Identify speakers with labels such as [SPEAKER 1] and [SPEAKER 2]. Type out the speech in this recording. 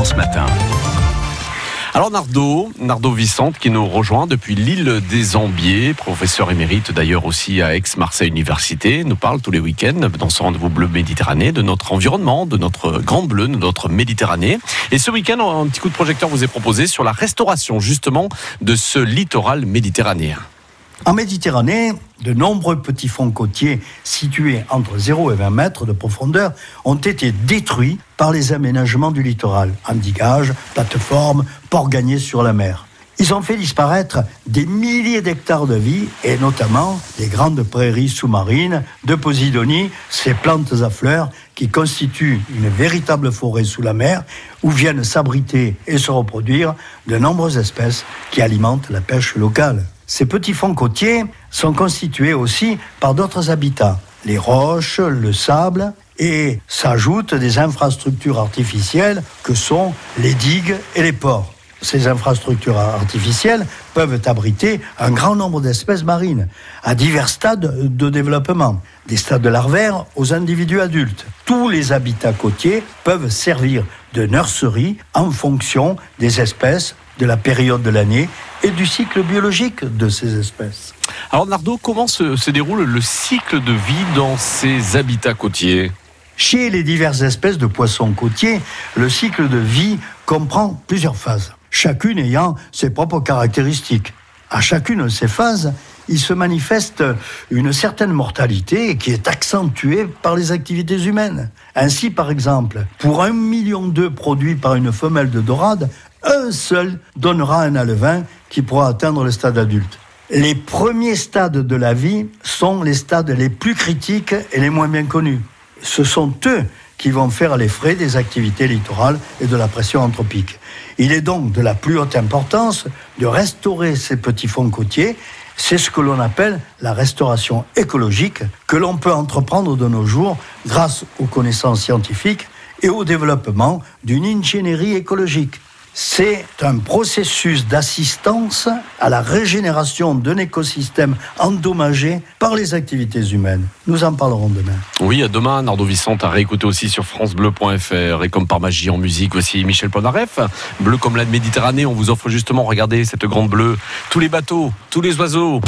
[SPEAKER 1] France Matin.
[SPEAKER 2] Alors Nardo, Nardo Vicente qui nous rejoint depuis l'île des Ambiers, professeur émérite d'ailleurs aussi à Aix-Marseille Université, nous parle tous les week-ends dans ce rendez-vous bleu Méditerranée de notre environnement, de notre Grand Bleu, de notre Méditerranée. Et ce week-end, un petit coup de projecteur vous est proposé sur la restauration justement de ce littoral méditerranéen.
[SPEAKER 3] En Méditerranée, de nombreux petits fonds côtiers situés entre 0 et 20 mètres de profondeur ont été détruits par les aménagements du littoral, endiguage, plateformes, ports gagnés sur la mer. Ils ont fait disparaître des milliers d'hectares de vie et notamment des grandes prairies sous-marines de Posidonie, ces plantes à fleurs qui constituent une véritable forêt sous la mer où viennent s'abriter et se reproduire de nombreuses espèces qui alimentent la pêche locale. Ces petits fonds côtiers sont constitués aussi par d'autres habitats, les roches, le sable, et s'ajoutent des infrastructures artificielles que sont les digues et les ports. Ces infrastructures artificielles peuvent abriter un grand nombre d'espèces marines à divers stades de développement, des stades larvaires aux individus adultes. Tous les habitats côtiers peuvent servir de nurserie en fonction des espèces, de la période de l'année et du cycle biologique de ces espèces.
[SPEAKER 2] Alors Nardo, comment se, se déroule le cycle de vie dans ces habitats côtiers?
[SPEAKER 3] Chez les diverses espèces de poissons côtiers, le cycle de vie comprend plusieurs phases, chacune ayant ses propres caractéristiques. À chacune de ces phases, il se manifeste une certaine mortalité qui est accentuée par les activités humaines. Ainsi, par exemple, pour un million d'œufs produits par une femelle de dorade, un seul donnera un alevin qui pourra atteindre le stade adulte. Les premiers stades de la vie sont les stades les plus critiques et les moins bien connus. Ce sont eux qui vont faire les frais des activités littorales et de la pression anthropique. Il est donc de la plus haute importance de restaurer ces petits fonds côtiers. C'est ce que l'on appelle la restauration écologique que l'on peut entreprendre de nos jours grâce aux connaissances scientifiques et au développement d'une ingénierie écologique c'est un processus d'assistance à la régénération d'un écosystème endommagé par les activités humaines. Nous en parlerons demain.
[SPEAKER 2] Oui, à demain, Nardo Vicente à réécouter aussi sur francebleu.fr. Et comme par magie en musique, voici Michel Ponaref. Bleu comme la Méditerranée, on vous offre justement, regardez cette grande bleue, tous les bateaux, tous les oiseaux.